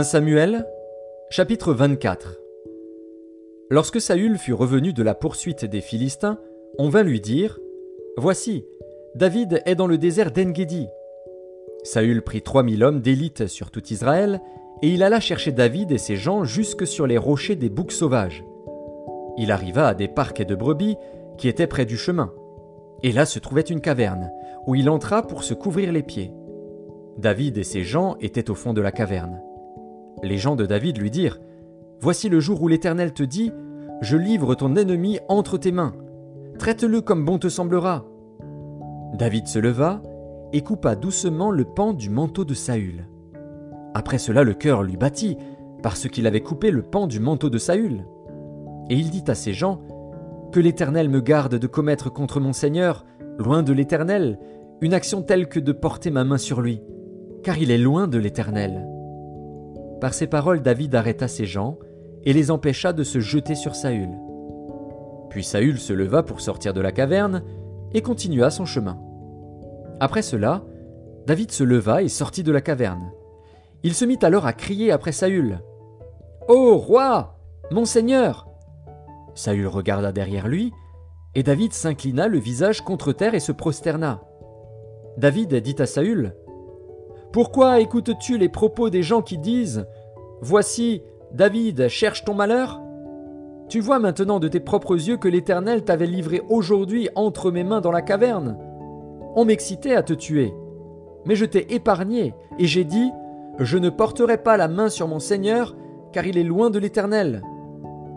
1 Samuel, chapitre 24 Lorsque Saül fut revenu de la poursuite des Philistins, on vint lui dire Voici, David est dans le désert d'Engedi. Saül prit trois mille hommes d'élite sur tout Israël, et il alla chercher David et ses gens jusque sur les rochers des boucs sauvages. Il arriva à des parcs de brebis qui étaient près du chemin. Et là se trouvait une caverne, où il entra pour se couvrir les pieds. David et ses gens étaient au fond de la caverne. Les gens de David lui dirent Voici le jour où l'Éternel te dit Je livre ton ennemi entre tes mains. Traite-le comme bon te semblera. David se leva et coupa doucement le pan du manteau de Saül. Après cela, le cœur lui battit, parce qu'il avait coupé le pan du manteau de Saül. Et il dit à ses gens Que l'Éternel me garde de commettre contre mon Seigneur, loin de l'Éternel, une action telle que de porter ma main sur lui, car il est loin de l'Éternel. Par ces paroles, David arrêta ses gens et les empêcha de se jeter sur Saül. Puis Saül se leva pour sortir de la caverne et continua son chemin. Après cela, David se leva et sortit de la caverne. Il se mit alors à crier après Saül. Ô roi, mon seigneur Saül regarda derrière lui, et David s'inclina le visage contre terre et se prosterna. David dit à Saül pourquoi écoutes-tu les propos des gens qui disent Voici, David cherche ton malheur? Tu vois maintenant de tes propres yeux que l'Éternel t'avait livré aujourd'hui entre mes mains dans la caverne. On m'excitait à te tuer. Mais je t'ai épargné, et j'ai dit Je ne porterai pas la main sur mon Seigneur, car il est loin de l'Éternel.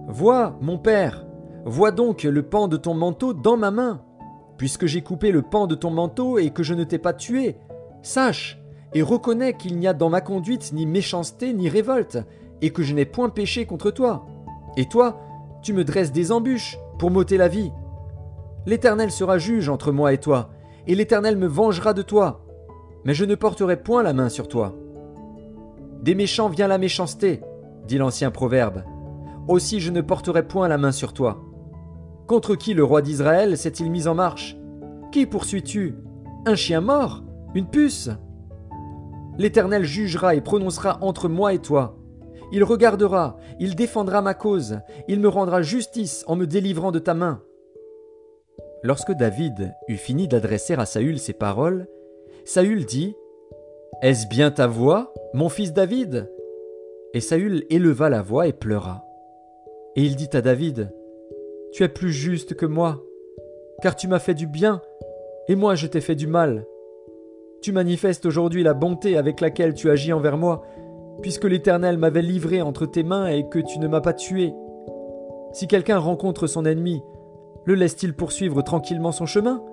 Vois, mon Père, vois donc le pan de ton manteau dans ma main. Puisque j'ai coupé le pan de ton manteau et que je ne t'ai pas tué, sache et reconnais qu'il n'y a dans ma conduite ni méchanceté ni révolte, et que je n'ai point péché contre toi. Et toi, tu me dresses des embûches pour m'ôter la vie. L'Éternel sera juge entre moi et toi, et l'Éternel me vengera de toi. Mais je ne porterai point la main sur toi. Des méchants vient la méchanceté, dit l'ancien proverbe. Aussi je ne porterai point la main sur toi. Contre qui le roi d'Israël s'est-il mis en marche? Qui poursuis-tu? Un chien mort? Une puce? L'Éternel jugera et prononcera entre moi et toi. Il regardera, il défendra ma cause, il me rendra justice en me délivrant de ta main. Lorsque David eut fini d'adresser à Saül ces paroles, Saül dit Est-ce bien ta voix, mon fils David? Et Saül éleva la voix et pleura. Et il dit à David Tu es plus juste que moi, car tu m'as fait du bien, et moi je t'ai fait du mal. Tu manifestes aujourd'hui la bonté avec laquelle tu agis envers moi, puisque l'Éternel m'avait livré entre tes mains et que tu ne m'as pas tué. Si quelqu'un rencontre son ennemi, le laisse-t-il poursuivre tranquillement son chemin?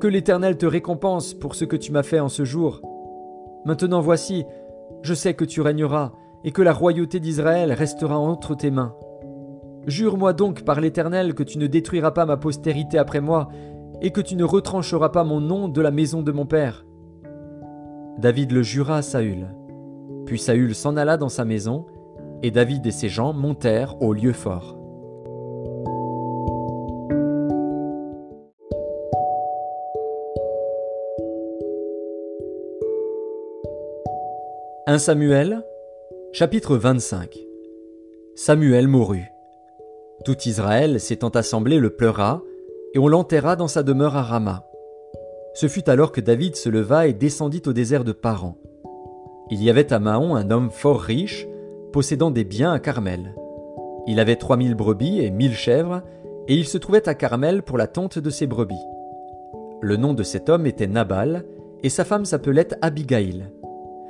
Que l'Éternel te récompense pour ce que tu m'as fait en ce jour. Maintenant voici, je sais que tu régneras, et que la royauté d'Israël restera entre tes mains. Jure-moi donc par l'Éternel que tu ne détruiras pas ma postérité après moi, et que tu ne retrancheras pas mon nom de la maison de mon père. David le jura à Saül. Puis Saül s'en alla dans sa maison, et David et ses gens montèrent au lieu fort. « 1 Samuel, chapitre 25 Samuel mourut. Tout Israël s'étant assemblé le pleura, et on l'enterra dans sa demeure à Rama. Ce fut alors que David se leva et descendit au désert de Paran. Il y avait à Mahon un homme fort riche, possédant des biens à Carmel. Il avait trois mille brebis et mille chèvres, et il se trouvait à Carmel pour la tente de ses brebis. Le nom de cet homme était Nabal, et sa femme s'appelait Abigail.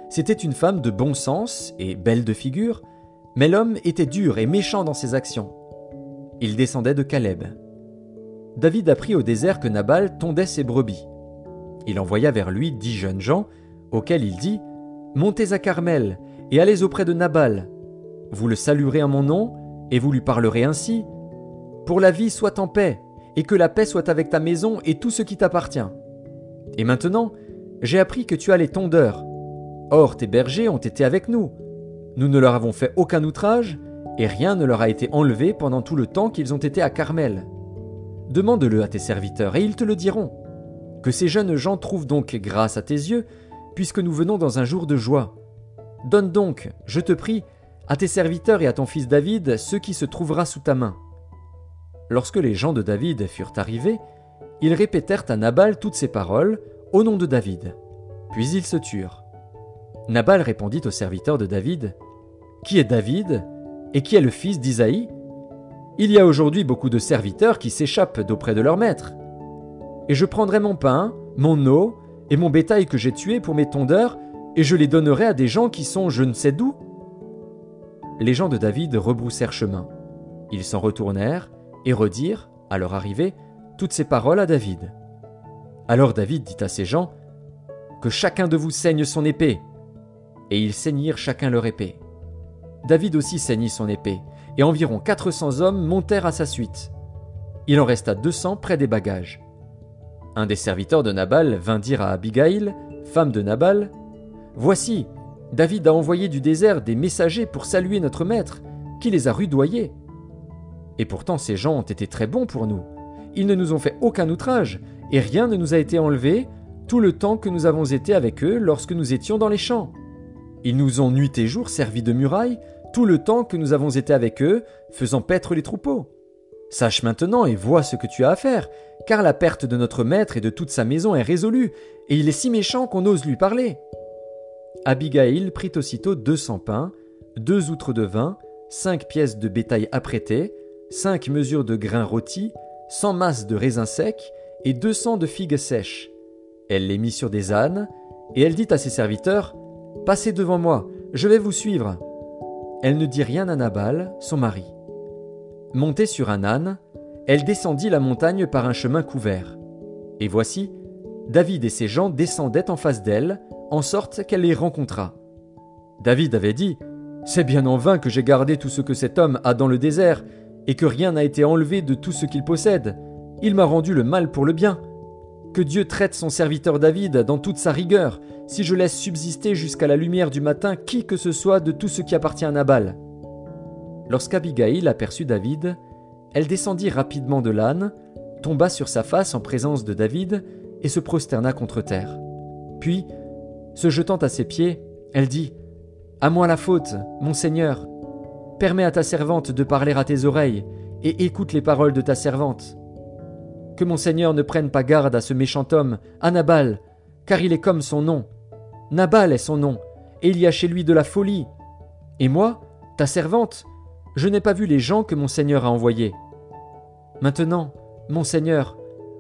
C'était une femme de bon sens et belle de figure, mais l'homme était dur et méchant dans ses actions. Il descendait de Caleb. David apprit au désert que Nabal tondait ses brebis. Il envoya vers lui dix jeunes gens, auxquels il dit Montez à Carmel et allez auprès de Nabal. Vous le saluerez en mon nom, et vous lui parlerez ainsi Pour la vie soit en paix, et que la paix soit avec ta maison et tout ce qui t'appartient. Et maintenant, j'ai appris que tu as les tondeurs. Or, tes bergers ont été avec nous. Nous ne leur avons fait aucun outrage, et rien ne leur a été enlevé pendant tout le temps qu'ils ont été à Carmel. Demande-le à tes serviteurs, et ils te le diront. Que ces jeunes gens trouvent donc grâce à tes yeux, puisque nous venons dans un jour de joie. Donne donc, je te prie, à tes serviteurs et à ton fils David ce qui se trouvera sous ta main. Lorsque les gens de David furent arrivés, ils répétèrent à Nabal toutes ces paroles au nom de David. Puis ils se turent. Nabal répondit aux serviteurs de David Qui est David et qui est le fils d'Isaïe? Il y a aujourd'hui beaucoup de serviteurs qui s'échappent d'auprès de leur maître. Et je prendrai mon pain, mon eau et mon bétail que j'ai tué pour mes tondeurs, et je les donnerai à des gens qui sont je ne sais d'où. Les gens de David rebroussèrent chemin. Ils s'en retournèrent et redirent, à leur arrivée, toutes ces paroles à David. Alors David dit à ses gens Que chacun de vous saigne son épée. Et ils saignirent chacun leur épée. David aussi saignit son épée, et environ quatre cents hommes montèrent à sa suite. Il en resta deux cents près des bagages. Un des serviteurs de Nabal vint dire à Abigail, femme de Nabal Voici, David a envoyé du désert des messagers pour saluer notre maître, qui les a rudoyés. Et pourtant ces gens ont été très bons pour nous. Ils ne nous ont fait aucun outrage, et rien ne nous a été enlevé tout le temps que nous avons été avec eux lorsque nous étions dans les champs. Ils nous ont nuit et jour servi de muraille tout le temps que nous avons été avec eux, faisant paître les troupeaux. Sache maintenant et vois ce que tu as à faire, car la perte de notre maître et de toute sa maison est résolue, et il est si méchant qu'on ose lui parler. Abigail prit aussitôt deux cents pains, deux outres de vin, cinq pièces de bétail apprêtées, cinq mesures de grains rôtis, cent masses de raisins secs et deux cents de figues sèches. Elle les mit sur des ânes, et elle dit à ses serviteurs Passez devant moi, je vais vous suivre. Elle ne dit rien à Nabal, son mari. Montée sur un âne, elle descendit la montagne par un chemin couvert. Et voici, David et ses gens descendaient en face d'elle, en sorte qu'elle les rencontra. David avait dit C'est bien en vain que j'ai gardé tout ce que cet homme a dans le désert, et que rien n'a été enlevé de tout ce qu'il possède. Il m'a rendu le mal pour le bien. Que Dieu traite son serviteur David dans toute sa rigueur, si je laisse subsister jusqu'à la lumière du matin qui que ce soit de tout ce qui appartient à Nabal. Lorsqu'Abigail aperçut David, elle descendit rapidement de l'âne, tomba sur sa face en présence de David et se prosterna contre terre. Puis, se jetant à ses pieds, elle dit À moi la faute, mon Seigneur. Permets à ta servante de parler à tes oreilles, et écoute les paroles de ta servante. Que mon Seigneur ne prenne pas garde à ce méchant homme, à Nabal, car il est comme son nom. Nabal est son nom, et il y a chez lui de la folie. Et moi, ta servante, je n'ai pas vu les gens que mon Seigneur a envoyés. Maintenant, mon Seigneur,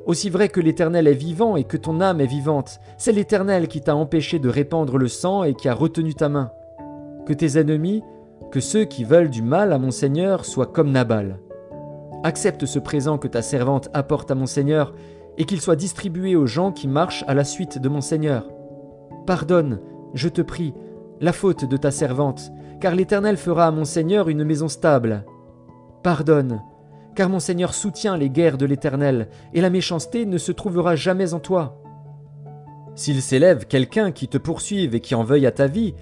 aussi vrai que l'Éternel est vivant et que ton âme est vivante, c'est l'Éternel qui t'a empêché de répandre le sang et qui a retenu ta main. Que tes ennemis, que ceux qui veulent du mal à mon Seigneur soient comme Nabal. Accepte ce présent que ta servante apporte à mon Seigneur, et qu'il soit distribué aux gens qui marchent à la suite de mon Seigneur. Pardonne, je te prie, la faute de ta servante, car l'Éternel fera à mon Seigneur une maison stable. Pardonne, car mon Seigneur soutient les guerres de l'Éternel, et la méchanceté ne se trouvera jamais en toi. S'il s'élève quelqu'un qui te poursuive et qui en veuille à ta vie,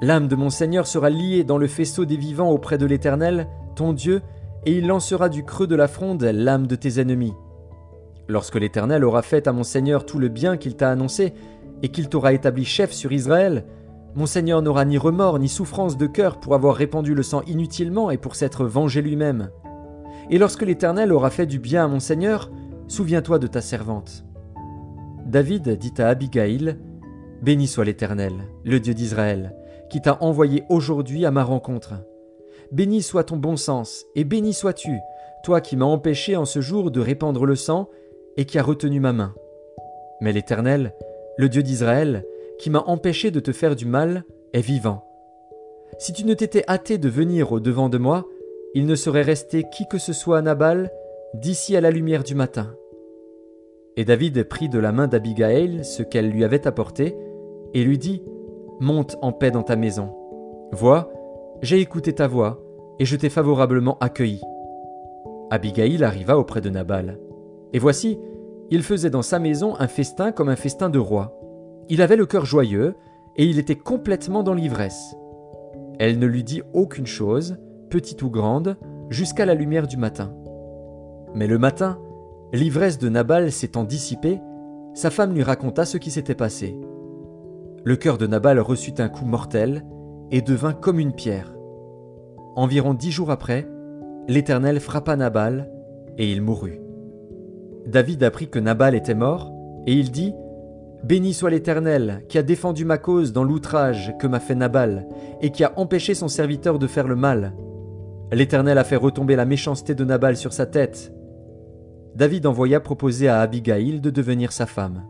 l'âme de mon Seigneur sera liée dans le faisceau des vivants auprès de l'Éternel, ton Dieu, et il lancera du creux de la fronde l'âme de tes ennemis. Lorsque l'Éternel aura fait à mon Seigneur tout le bien qu'il t'a annoncé, et qu'il t'aura établi chef sur Israël, mon Seigneur n'aura ni remords ni souffrance de cœur pour avoir répandu le sang inutilement et pour s'être vengé lui-même. Et lorsque l'Éternel aura fait du bien à mon Seigneur, souviens-toi de ta servante. David dit à Abigail, Béni soit l'Éternel, le Dieu d'Israël, qui t'a envoyé aujourd'hui à ma rencontre. Béni soit ton bon sens, et béni sois-tu, toi qui m'as empêché en ce jour de répandre le sang, et qui as retenu ma main. Mais l'Éternel, le Dieu d'Israël, qui m'a empêché de te faire du mal, est vivant. Si tu ne t'étais hâté de venir au devant de moi, il ne serait resté qui que ce soit à Nabal d'ici à la lumière du matin. Et David prit de la main d'Abigail ce qu'elle lui avait apporté, et lui dit Monte en paix dans ta maison. Vois, j'ai écouté ta voix, et je t'ai favorablement accueilli. Abigail arriva auprès de Nabal. Et voici, il faisait dans sa maison un festin comme un festin de roi. Il avait le cœur joyeux, et il était complètement dans l'ivresse. Elle ne lui dit aucune chose, petite ou grande, jusqu'à la lumière du matin. Mais le matin, l'ivresse de Nabal s'étant dissipée, sa femme lui raconta ce qui s'était passé. Le cœur de Nabal reçut un coup mortel, et devint comme une pierre. Environ dix jours après, l'Éternel frappa Nabal, et il mourut. David apprit que Nabal était mort, et il dit Béni soit l'Éternel, qui a défendu ma cause dans l'outrage que m'a fait Nabal, et qui a empêché son serviteur de faire le mal. L'Éternel a fait retomber la méchanceté de Nabal sur sa tête. David envoya proposer à Abigail de devenir sa femme.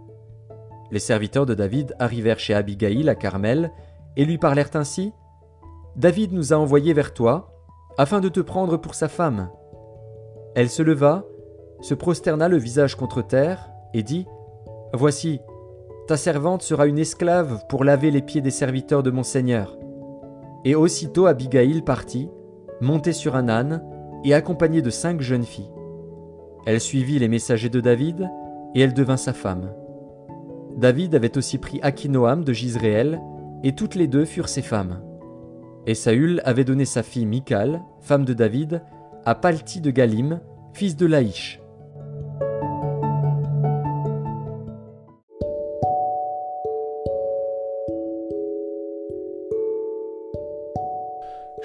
Les serviteurs de David arrivèrent chez Abigail à Carmel et lui parlèrent ainsi David nous a envoyés vers toi, afin de te prendre pour sa femme. Elle se leva, se prosterna le visage contre terre, et dit Voici, ta servante sera une esclave pour laver les pieds des serviteurs de mon Seigneur. Et aussitôt Abigail partit, montée sur un âne, et accompagnée de cinq jeunes filles. Elle suivit les messagers de David, et elle devint sa femme. David avait aussi pris Akinoam de Gisréel, et toutes les deux furent ses femmes. Et Saül avait donné sa fille Michal, femme de David, à Palti de Galim, fils de Laïch.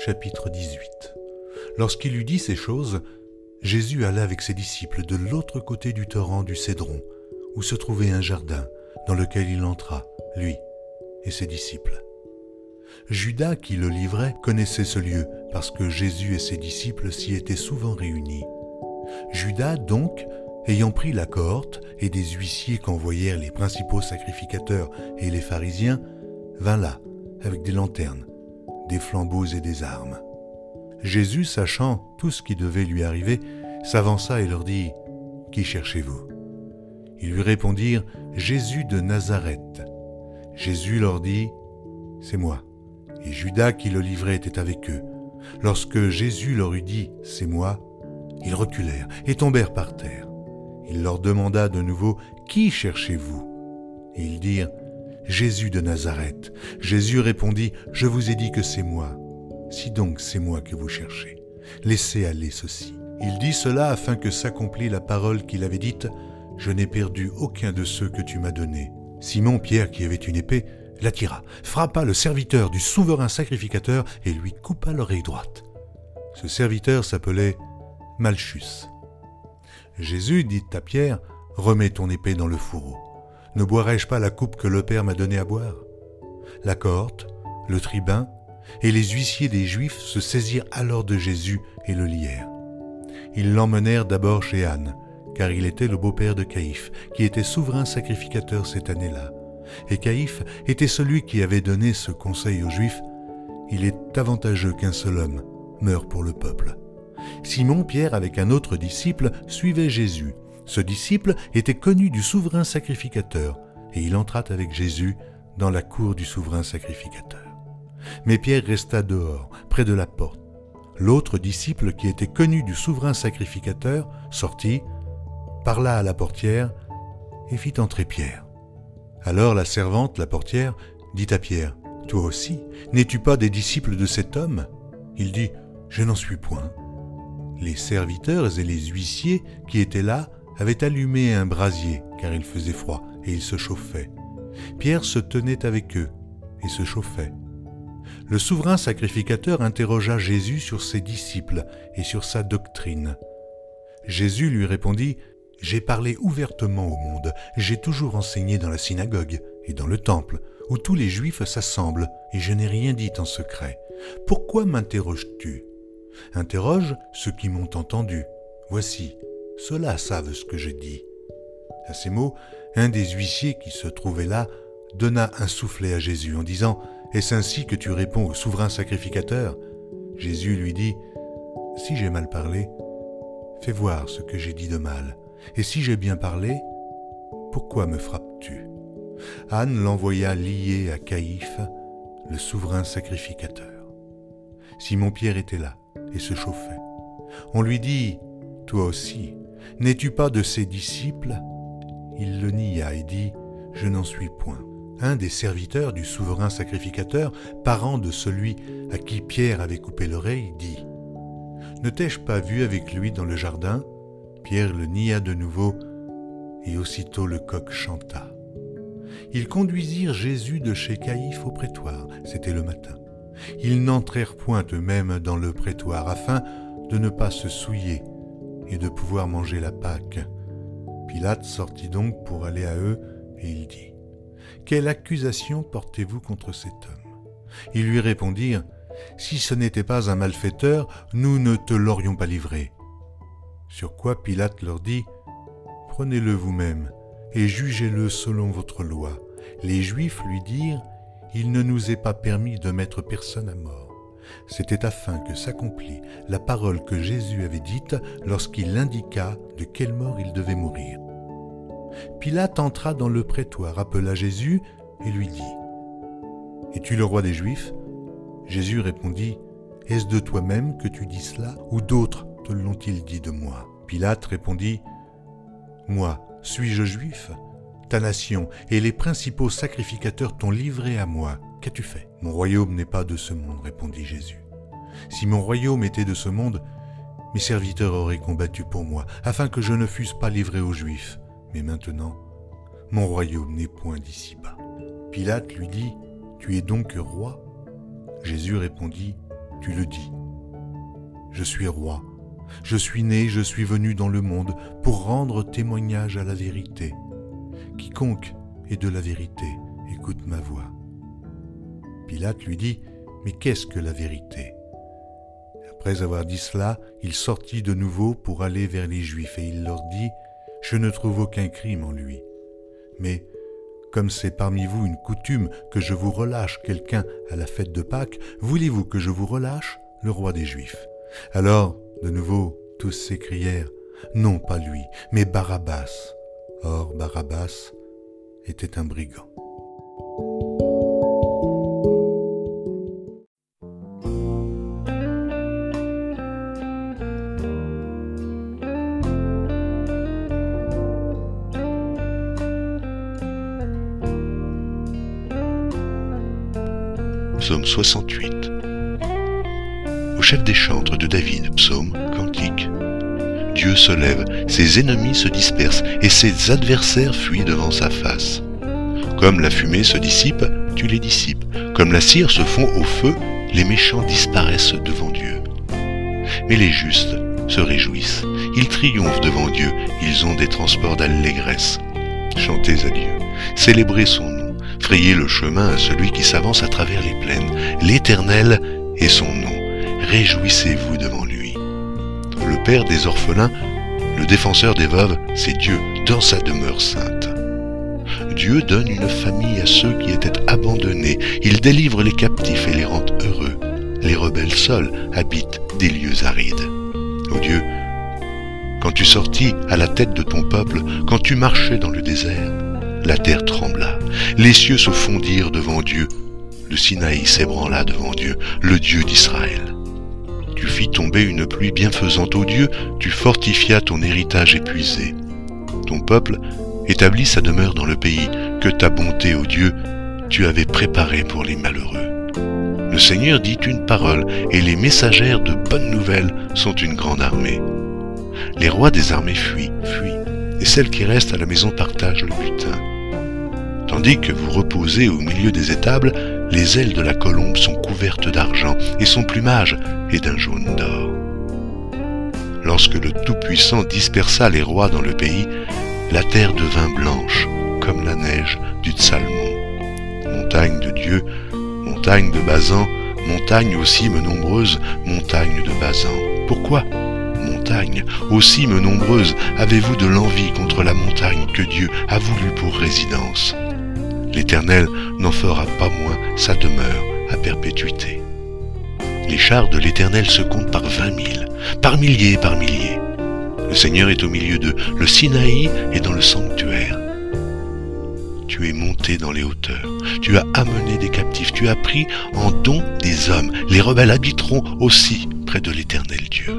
Chapitre 18 Lorsqu'il eut dit ces choses, Jésus alla avec ses disciples de l'autre côté du torrent du Cédron, où se trouvait un jardin, dans lequel il entra, lui et ses disciples. Judas qui le livrait connaissait ce lieu parce que Jésus et ses disciples s'y étaient souvent réunis. Judas donc, ayant pris la cohorte et des huissiers qu'envoyèrent les principaux sacrificateurs et les pharisiens, vint là avec des lanternes, des flambeaux et des armes. Jésus, sachant tout ce qui devait lui arriver, s'avança et leur dit, Qui cherchez-vous? Ils lui répondirent, Jésus de Nazareth. Jésus leur dit, C'est moi et Judas qui le livrait était avec eux. Lorsque Jésus leur eut dit ⁇ C'est moi ⁇ ils reculèrent et tombèrent par terre. Il leur demanda de nouveau ⁇ Qui cherchez-vous ?⁇ Et ils dirent ⁇ Jésus de Nazareth. Jésus répondit ⁇ Je vous ai dit que c'est moi. Si donc c'est moi que vous cherchez, laissez aller ceci. Il dit cela afin que s'accomplît la parole qu'il avait dite ⁇ Je n'ai perdu aucun de ceux que tu m'as donnés. Simon Pierre, qui avait une épée, l'attira, frappa le serviteur du souverain sacrificateur et lui coupa l'oreille droite. Ce serviteur s'appelait Malchus. Jésus dit à Pierre, Remets ton épée dans le fourreau. Ne boirai-je pas la coupe que le Père m'a donnée à boire? La cohorte, le tribun et les huissiers des Juifs se saisirent alors de Jésus et le lièrent. Ils l'emmenèrent d'abord chez Anne, car il était le beau-père de Caïphe, qui était souverain sacrificateur cette année-là et Caïphe était celui qui avait donné ce conseil aux Juifs, il est avantageux qu'un seul homme meure pour le peuple. Simon Pierre avec un autre disciple suivait Jésus. Ce disciple était connu du souverain sacrificateur, et il entra avec Jésus dans la cour du souverain sacrificateur. Mais Pierre resta dehors, près de la porte. L'autre disciple qui était connu du souverain sacrificateur sortit, parla à la portière et fit entrer Pierre. Alors la servante, la portière, dit à Pierre, Toi aussi, n'es-tu pas des disciples de cet homme? Il dit, Je n'en suis point. Les serviteurs et les huissiers qui étaient là avaient allumé un brasier, car il faisait froid, et il se chauffait. Pierre se tenait avec eux, et se chauffait. Le souverain sacrificateur interrogea Jésus sur ses disciples et sur sa doctrine. Jésus lui répondit, j'ai parlé ouvertement au monde, j'ai toujours enseigné dans la synagogue et dans le temple, où tous les juifs s'assemblent, et je n'ai rien dit en secret. Pourquoi m'interroges-tu? Interroge ceux qui m'ont entendu. Voici, ceux-là savent ce que je dis. À ces mots, un des huissiers qui se trouvait là donna un soufflet à Jésus en disant Est-ce ainsi que tu réponds au souverain sacrificateur? Jésus lui dit Si j'ai mal parlé, fais voir ce que j'ai dit de mal. Et si j'ai bien parlé, pourquoi me frappes-tu? Anne l'envoya lié à Caïphe, le souverain sacrificateur. Simon-Pierre était là et se chauffait. On lui dit, Toi aussi, n'es-tu pas de ses disciples? Il le nia et dit, Je n'en suis point. Un des serviteurs du souverain sacrificateur, parent de celui à qui Pierre avait coupé l'oreille, dit, Ne t'ai-je pas vu avec lui dans le jardin? Pierre le nia de nouveau, et aussitôt le coq chanta. Ils conduisirent Jésus de chez Caïphe au prétoire, c'était le matin. Ils n'entrèrent point eux-mêmes dans le prétoire afin de ne pas se souiller et de pouvoir manger la Pâque. Pilate sortit donc pour aller à eux et il dit Quelle accusation portez-vous contre cet homme? Ils lui répondirent Si ce n'était pas un malfaiteur, nous ne te l'aurions pas livré. Sur quoi Pilate leur dit Prenez-le vous-même et jugez-le selon votre loi. Les Juifs lui dirent Il ne nous est pas permis de mettre personne à mort. C'était afin que s'accomplît la parole que Jésus avait dite lorsqu'il indiqua de quelle mort il devait mourir. Pilate entra dans le prétoire, appela Jésus et lui dit Es-tu le roi des Juifs? Jésus répondit Est-ce de toi-même que tu dis cela, ou d'autres te l'ont-ils dit de moi? Pilate répondit Moi, suis-je juif? Ta nation et les principaux sacrificateurs t'ont livré à moi. Qu'as-tu fait? Mon royaume n'est pas de ce monde, répondit Jésus. Si mon royaume était de ce monde, mes serviteurs auraient combattu pour moi, afin que je ne fusse pas livré aux Juifs. Mais maintenant, mon royaume n'est point d'ici-bas. Pilate lui dit, Tu es donc roi? Jésus répondit, Tu le dis. Je suis roi. Je suis né, je suis venu dans le monde pour rendre témoignage à la vérité. Quiconque est de la vérité, écoute ma voix. Pilate lui dit, Mais qu'est-ce que la vérité? Après avoir dit cela, il sortit de nouveau pour aller vers les Juifs et il leur dit, Je ne trouve aucun crime en lui. Mais, comme c'est parmi vous une coutume que je vous relâche quelqu'un à la fête de Pâques, voulez-vous que je vous relâche le roi des Juifs? Alors, de nouveau, tous s'écrièrent, Non pas lui, mais Barabbas. Or, Barabbas était un brigand. Psaume 68. Au chef des chantres de David, psaume, cantique. Dieu se lève, ses ennemis se dispersent et ses adversaires fuient devant sa face. Comme la fumée se dissipe, tu les dissipes. Comme la cire se fond au feu, les méchants disparaissent devant Dieu. Mais les justes se réjouissent, ils triomphent devant Dieu, ils ont des transports d'allégresse. Chantez à Dieu, célébrez son Frayez le chemin à celui qui s'avance à travers les plaines. L'Éternel est son nom. Réjouissez-vous devant lui. Le Père des orphelins, le défenseur des veuves, c'est Dieu dans sa demeure sainte. Dieu donne une famille à ceux qui étaient abandonnés. Il délivre les captifs et les rend heureux. Les rebelles seuls habitent des lieux arides. Ô Dieu, quand tu sortis à la tête de ton peuple, quand tu marchais dans le désert, la terre trembla, les cieux se fondirent devant Dieu, le Sinaï s'ébranla devant Dieu, le Dieu d'Israël. Tu fis tomber une pluie bienfaisante ô Dieu, tu fortifias ton héritage épuisé. Ton peuple établit sa demeure dans le pays que ta bonté, ô Dieu, tu avais préparé pour les malheureux. Le Seigneur dit une parole, et les messagères de bonnes nouvelles sont une grande armée. Les rois des armées fuient, fuient, et celles qui restent à la maison partagent le butin. Tandis que vous reposez au milieu des étables, les ailes de la colombe sont couvertes d'argent et son plumage est d'un jaune d'or. Lorsque le Tout-Puissant dispersa les rois dans le pays, la terre devint blanche comme la neige du Tsalmon. Montagne de Dieu, montagne de Bazan, montagne aux cimes nombreuses, montagne de Bazan. Pourquoi montagne, aux cimes nombreuses, avez-vous de l'envie contre la montagne que Dieu a voulu pour résidence? l'Éternel n'en fera pas moins sa demeure à perpétuité. Les chars de l'Éternel se comptent par vingt mille, par milliers et par milliers. Le Seigneur est au milieu d'eux, le Sinaï est dans le sanctuaire. Tu es monté dans les hauteurs, tu as amené des captifs, tu as pris en don des hommes. Les rebelles habiteront aussi près de l'Éternel Dieu.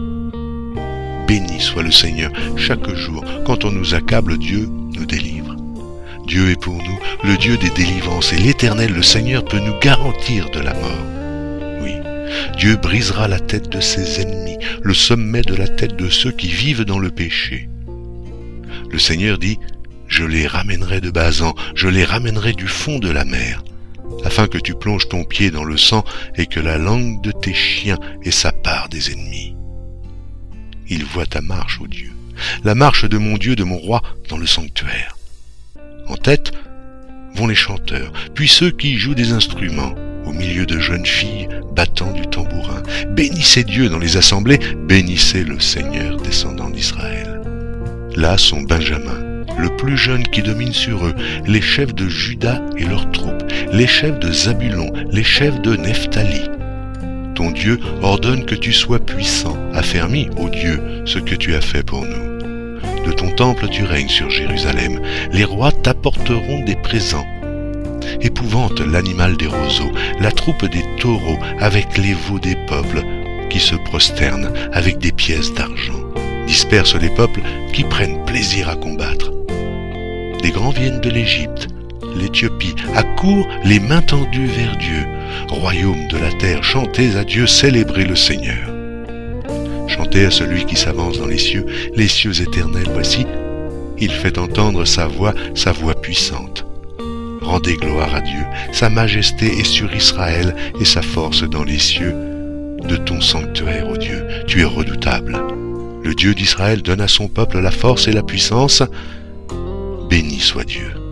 Béni soit le Seigneur chaque jour, quand on nous accable, Dieu nous délivre. Dieu est pour nous le Dieu des délivrances et l'Éternel, le Seigneur, peut nous garantir de la mort. Oui, Dieu brisera la tête de ses ennemis, le sommet de la tête de ceux qui vivent dans le péché. Le Seigneur dit, Je les ramènerai de Bazan, je les ramènerai du fond de la mer. afin que tu plonges ton pied dans le sang et que la langue de tes chiens ait sa part des ennemis. Il voit ta marche, ô Dieu, la marche de mon Dieu, de mon roi, dans le sanctuaire. En tête vont les chanteurs, puis ceux qui jouent des instruments, au milieu de jeunes filles battant du tambourin. Bénissez Dieu dans les assemblées, bénissez le Seigneur descendant d'Israël. Là sont Benjamin, le plus jeune qui domine sur eux, les chefs de Judas et leurs troupes, les chefs de Zabulon, les chefs de Nephtali. Ton Dieu ordonne que tu sois puissant, affermis, ô Dieu, ce que tu as fait pour nous. De ton temple tu règnes sur Jérusalem, les rois t'apporteront des présents. Épouvante l'animal des roseaux, la troupe des taureaux avec les veaux des peuples qui se prosternent avec des pièces d'argent. Disperse les peuples qui prennent plaisir à combattre. Les grands viennent de l'Égypte, l'Éthiopie, accourent les mains tendues vers Dieu. Royaume de la terre, chantez à Dieu, célébrez le Seigneur. À celui qui s'avance dans les cieux, les cieux éternels, voici, il fait entendre sa voix, sa voix puissante. Rendez gloire à Dieu, sa majesté est sur Israël et sa force dans les cieux. De ton sanctuaire, ô Dieu, tu es redoutable. Le Dieu d'Israël donne à son peuple la force et la puissance. Béni soit Dieu.